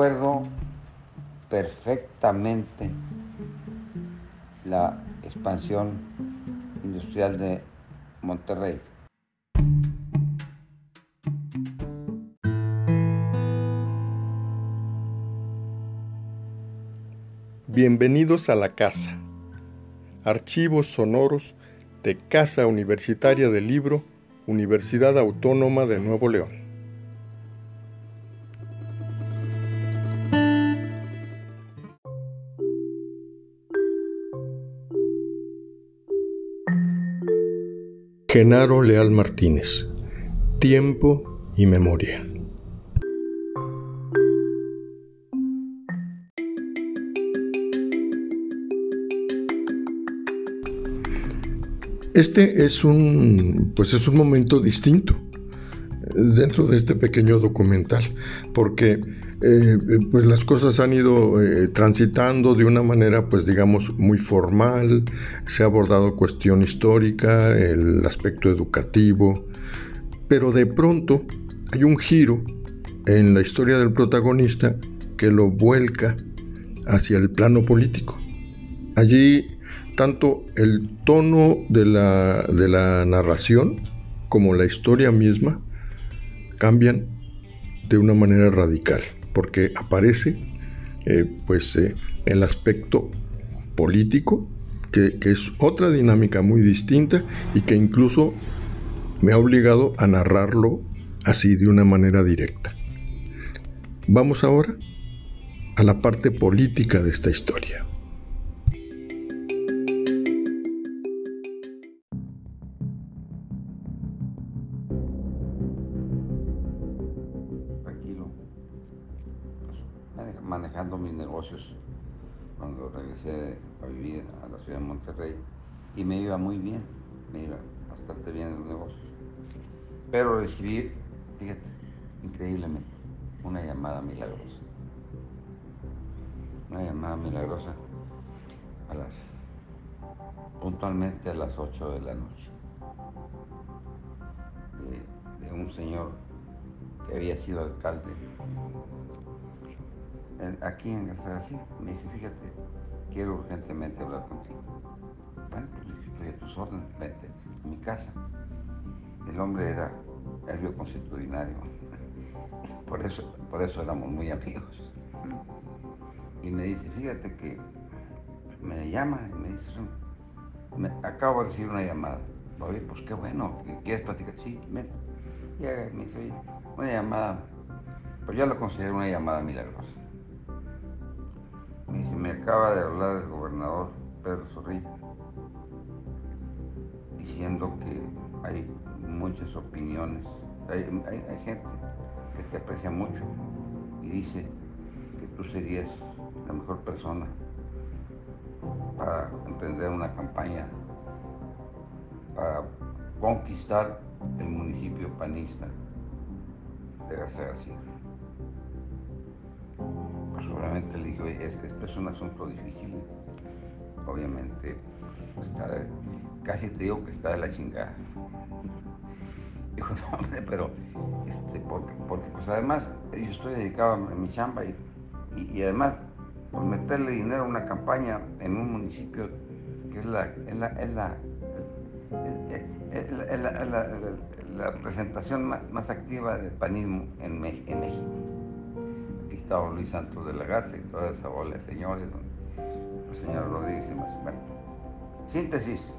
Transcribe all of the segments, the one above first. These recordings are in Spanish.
recuerdo perfectamente la expansión industrial de Monterrey. Bienvenidos a la casa. Archivos sonoros de Casa Universitaria del Libro, Universidad Autónoma de Nuevo León. Genaro Leal Martínez. Tiempo y memoria. Este es un, pues es un momento distinto dentro de este pequeño documental, porque eh, pues las cosas han ido eh, transitando de una manera, pues digamos, muy formal, se ha abordado cuestión histórica, el aspecto educativo, pero de pronto hay un giro en la historia del protagonista que lo vuelca hacia el plano político. Allí tanto el tono de la, de la narración como la historia misma cambian de una manera radical, porque aparece eh, pues eh, el aspecto político, que, que, es otra dinámica muy distinta y que incluso me ha obligado a narrarlo así de una manera directa. Vamos ahora a la parte política de esta historia. Mis negocios cuando regresé a vivir a la ciudad de Monterrey y me iba muy bien, me iba bastante bien en los negocios. Pero recibí, fíjate, increíblemente, una llamada milagrosa. Una llamada milagrosa a las puntualmente a las 8 de la noche de un señor que había sido alcalde aquí en así me dice, fíjate, quiero urgentemente hablar contigo. Bueno, pues estoy a tus órdenes, vente a mi casa. El hombre era el constitucionario, por eso, por eso éramos muy amigos. Y me dice, fíjate que me llama y me dice, me, acabo de recibir una llamada. Oye, pues qué bueno, ¿quieres platicar? Sí, ven. Y me dice, oye, una llamada, pues yo lo considero una llamada milagrosa. Y si me acaba de hablar el gobernador Pedro Zorrilla, diciendo que hay muchas opiniones, hay, gente que te aprecia mucho y dice que tú serías la mejor persona para emprender una campaña para conquistar el municipio panista de García García seguramente le dije, esto es un asunto difícil. Obviamente, casi te digo que está de la chingada. Dijo, no, hombre, pero, este, porque, porque pues además yo estoy dedicado a mi chamba y, y, además, por meterle dinero a una campaña en un municipio que es la, es la, es la, la, presentación más, activa del panismo en México Luis Santos de la Garza y toda esa bola de señores, el señor Rodríguez y más. Bueno, síntesis.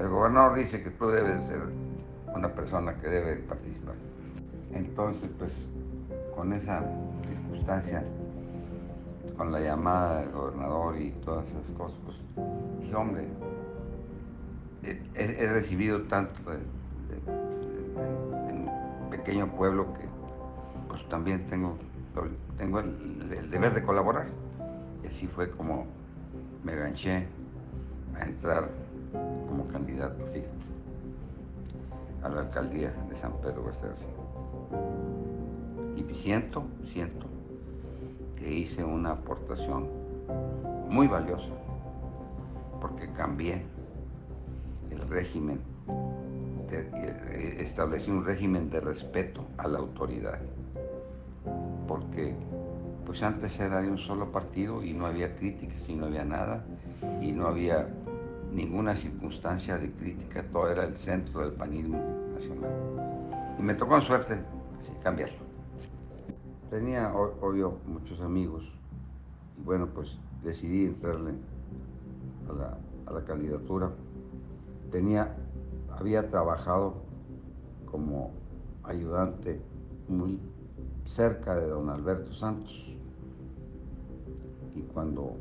El gobernador dice que tú debes ser una persona que debe participar. Entonces, pues, con esa circunstancia, con la llamada del gobernador y todas esas cosas, pues, dije, hombre, he, recibido tanto de, mi pequeño pueblo que pues, también tengo, tengo el, deber de colaborar. Y así fue como me ganché a entrar como candidato, fíjate, a la alcaldía de San Pedro García Y siento, siento que hice una aportación muy valiosa, porque cambié el régimen, establecí un régimen de respeto a la autoridad porque pues antes era de un solo partido y no había críticas y no había nada y no había ninguna circunstancia de crítica, todo era el centro del panismo nacional. Y me tocó en suerte así, cambiarlo. Tenía, obvio, muchos amigos y bueno, pues decidí entrarle a la, a la candidatura. Tenía, había trabajado como ayudante muy cerca de don Alberto Santos. Y cuando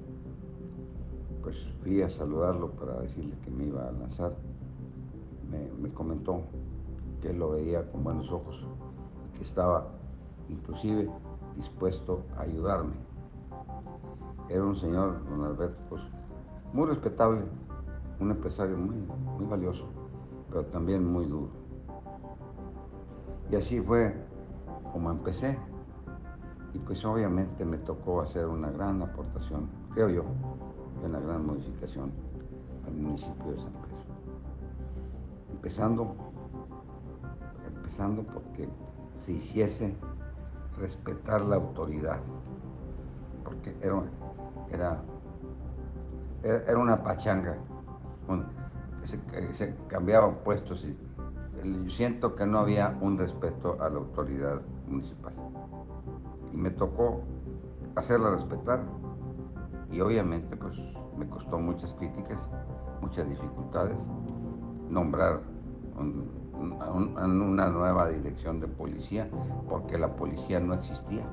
pues fui a saludarlo para decirle que me iba a lanzar, me, comentó que él lo veía con buenos ojos y que estaba inclusive dispuesto a ayudarme. Era un señor, don Alberto, pues muy respetable, un empresario muy, muy valioso, pero también muy duro. Y así fue como empecé. Y pues obviamente me tocó hacer una gran aportación, creo yo, una gran modificación al municipio de San Pedro. Empezando, empezando porque se hiciese respetar la autoridad, porque era, era, era una pachanga, se, se cambiaban puestos y siento que no había un respeto a la autoridad municipal. Y me tocó hacerla respetar. Y obviamente pues me costó muchas críticas, muchas dificultades, nombrar una nueva dirección de policía, porque la policía no existía.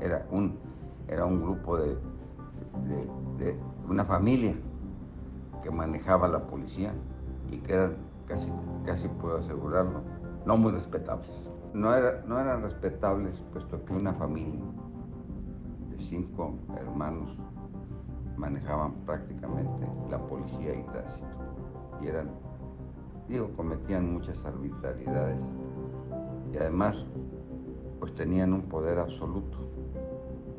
Era un, era un grupo de, de una familia que manejaba la policía y que eran casi, casi puedo asegurarlo, no muy respetables. No, era, no eran respetables puesto que una familia de cinco hermanos manejaban prácticamente la policía y tránsito. Y eran, digo, cometían muchas arbitrariedades. Y además, pues tenían un poder absoluto,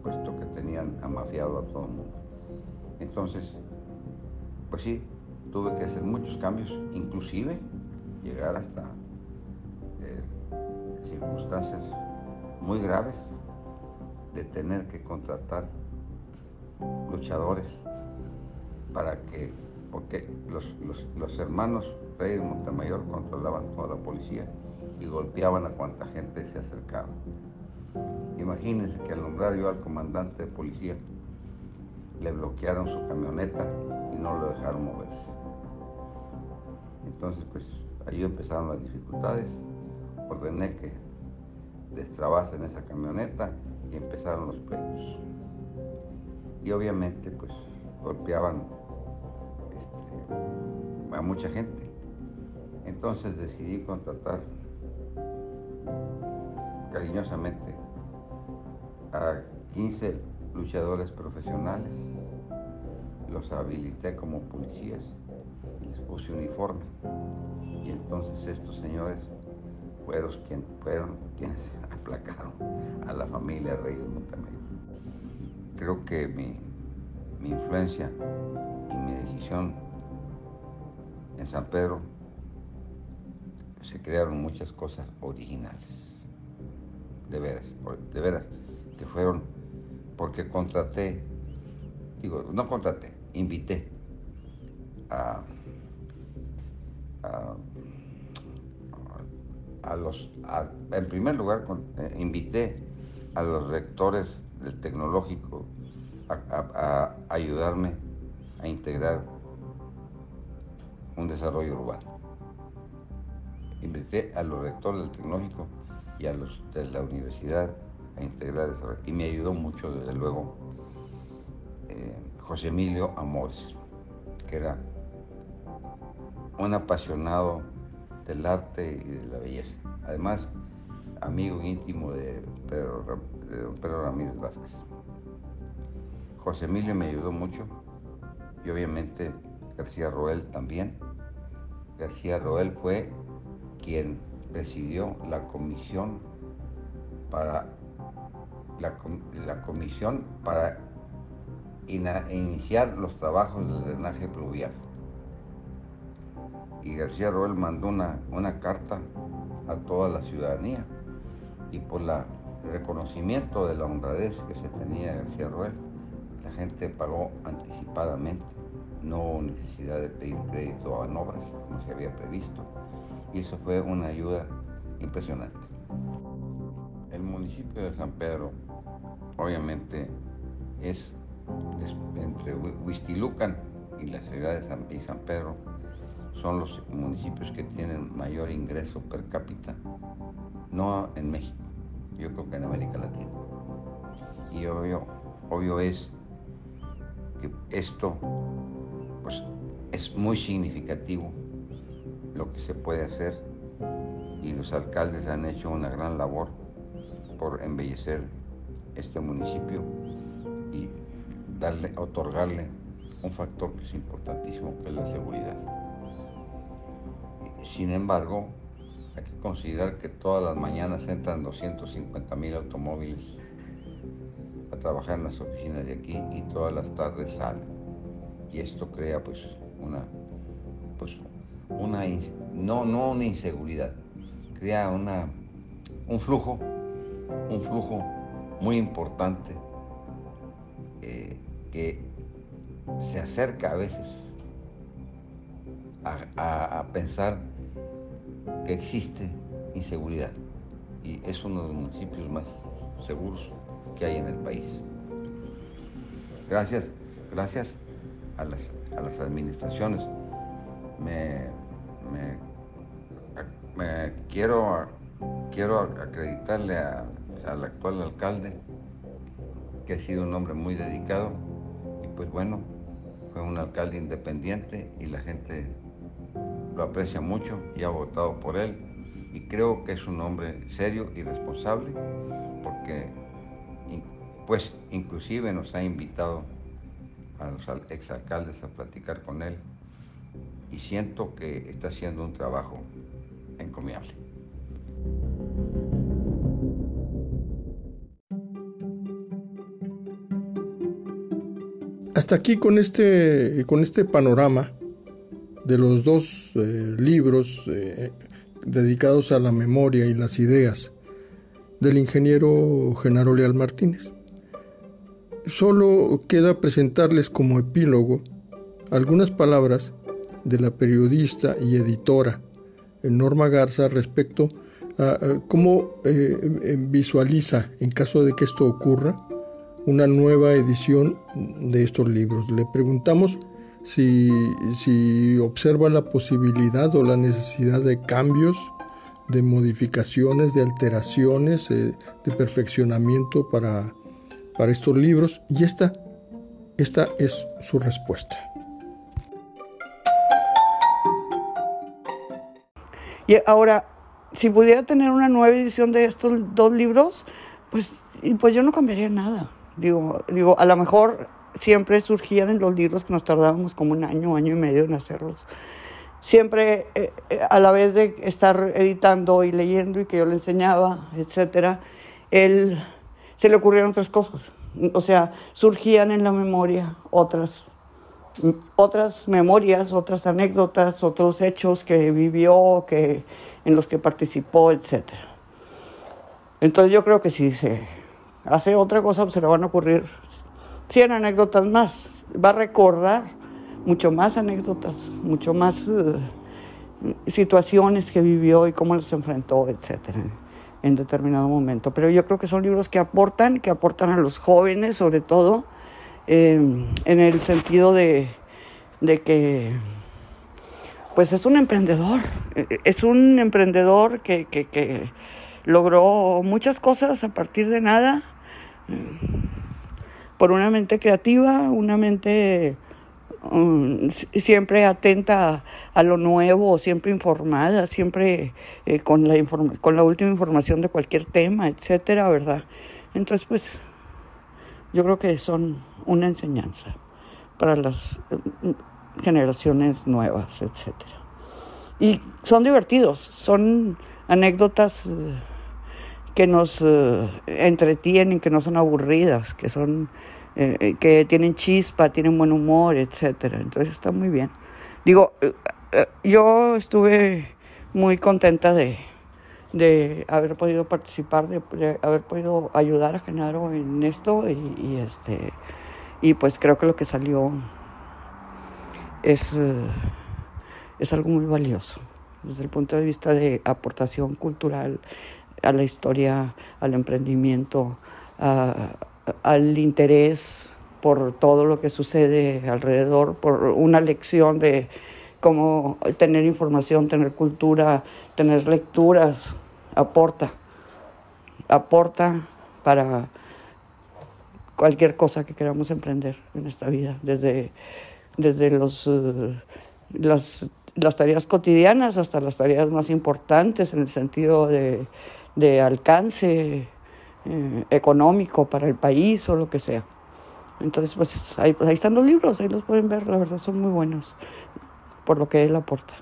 puesto que tenían amafiado a todo el mundo. Entonces, pues sí, tuve que hacer muchos cambios, inclusive llegar hasta circunstancias muy graves de tener que contratar luchadores para que, porque los, hermanos Reyes Montemayor controlaban toda la policía y golpeaban a cuanta gente se acercaba. Imagínense que al nombrar yo al comandante de policía, le bloquearon su camioneta y no lo dejaron moverse. Entonces, pues ahí empezaron las dificultades. Ordené que destrabasen esa camioneta y empezaron los pleitos. Y obviamente, pues golpeaban este, a mucha gente. Entonces decidí contratar cariñosamente a 15 luchadores profesionales. Los habilité como policías les puse uniforme. Y entonces estos señores fueron, quien, fueron quienes aplacaron a la familia Reyes Montemayor. Creo que mi, mi influencia y mi decisión en San Pedro se crearon muchas cosas originales. De veras, de veras, que fueron porque contraté, digo, no contraté, invité a a, los, en primer lugar, eh, invité a los rectores del tecnológico a, ayudarme a integrar un desarrollo urbano. Invité a los rectores del tecnológico y a los de la universidad a integrar desarrollo. Y me ayudó mucho, desde luego, eh, José Emilio Amores, que era un apasionado del arte y de la belleza. Además, amigo íntimo de Pedro, Pedro Ramírez Vázquez. José Emilio me ayudó mucho y obviamente García Roel también. García Roel fue quien presidió la comisión para la comisión para iniciar los trabajos del drenaje pluvial y García Roel mandó una, una carta a toda la ciudadanía. Y por la reconocimiento de la honradez que se tenía García Ruel, la gente pagó anticipadamente, no necesidad de pedir crédito en obras como se había previsto, y eso fue una ayuda impresionante. El municipio de San Pedro, obviamente, es, entre Huizquilucan y la ciudad de y San Pedro, son los municipios que tienen mayor ingreso per cápita, no en México, yo creo que en América Latina. Y obvio, obvio es que esto pues, es muy significativo lo que se puede hacer y los alcaldes han hecho una gran labor por embellecer este municipio y darle, otorgarle un factor que es importantísimo, que es la seguridad. Sin embargo, hay que considerar que todas las mañanas entran 250 mil automóviles a trabajar en las oficinas de aquí y todas las tardes salen. Y esto crea pues una, pues una, no, no una inseguridad, crea una, un flujo, un flujo muy importante eh, que se acerca a veces a, pensar existe inseguridad y es uno de los municipios más seguros que hay en el país. Gracias, gracias a las, administraciones. Me, quiero, quiero acreditarle al actual alcalde que ha sido un hombre muy dedicado y pues bueno, fue un alcalde independiente y la gente lo aprecia mucho y ha votado por él. Y creo que es un hombre serio y responsable porque pues inclusive nos ha invitado a los exalcaldes a platicar con él. Y siento que está haciendo un trabajo encomiable. Hasta aquí con este, con este panorama de los dos eh, libros eh, dedicados a la memoria y las ideas del ingeniero Genaro Leal Martínez. Solo queda presentarles como epílogo algunas palabras de la periodista y editora Norma Garza respecto a, cómo eh, visualiza, en caso de que esto ocurra, una nueva edición de estos libros. Le preguntamos si, observa la posibilidad o la necesidad de cambios, de modificaciones, de alteraciones, eh, de perfeccionamiento para, para estos libros. Y esta, esta es su respuesta. Y ahora, si pudiera tener una nueva edición de estos dos libros, pues, pues yo no cambiaría nada. Digo, digo, a lo mejor siempre surgían en los libros que nos tardábamos como un año, año y medio en hacerlos. Siempre eh, eh, a la vez de estar editando y leyendo y que yo le enseñaba, etcétera, él se le ocurrieron otras cosas. O sea, surgían en la memoria otras otras memorias, otras anécdotas, otros hechos que vivió, que, en los que participó, etcétera. Entonces yo creo que si se hace otra cosa, pues se le van a ocurrir 100 anécdotas más. Va a recordar mucho más anécdotas, mucho más eh, situaciones que vivió y cómo las enfrentó, etcétera, en determinado momento. Pero yo creo que son libros que aportan, que aportan a los jóvenes, sobre todo, em, en el sentido de, que pues es un emprendedor, es un emprendedor que logró muchas cosas a partir de nada por una mente creativa, una mente um, siempre atenta a, lo nuevo, siempre informada, siempre eh, con, la con la última información de cualquier tema, etcétera, ¿verdad? Entonces, pues, yo creo que son una enseñanza para las eh, generaciones nuevas, etcétera. Y son divertidos, son anécdotas eh, que nos entretienen, que no son aburridas, que son eh, eh, que tienen chispa, tienen buen humor, etcétera. Entonces está muy bien. Digo, eh, yo estuve muy contenta de, de haber podido participar, de, haber podido ayudar a Genaro en esto y, este y pues creo que lo que salió es, eh, es algo muy valioso desde el punto de vista de aportación cultural a la historia, al emprendimiento, al interés por todo lo que sucede alrededor, por una lección de cómo tener información, tener cultura, tener lecturas, aporta, aporta para cualquier cosa que queramos emprender en esta vida, desde, desde los, eh, las, las, tareas cotidianas hasta las tareas más importantes en el sentido de, de alcance eh, económico para el país o lo que sea. Entonces, pues ahí, ahí están los libros, ahí los pueden ver, la verdad son muy buenos por lo que él aporta.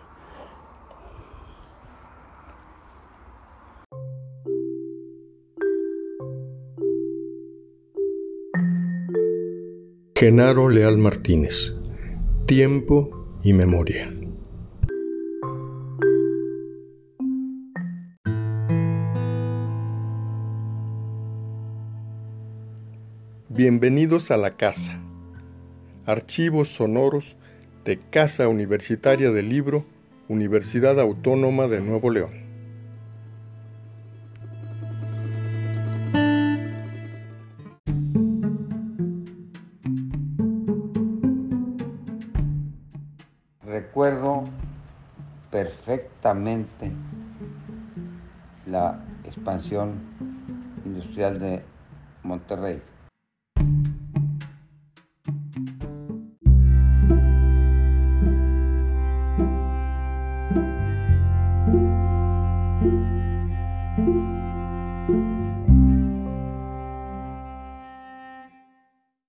Genaro Leal Martínez. Tiempo y memoria. Bienvenidos a la casa. Archivos sonoros de Casa Universitaria del Libro, Universidad Autónoma de Nuevo León. Recuerdo perfectamente la expansión industrial de Monterrey.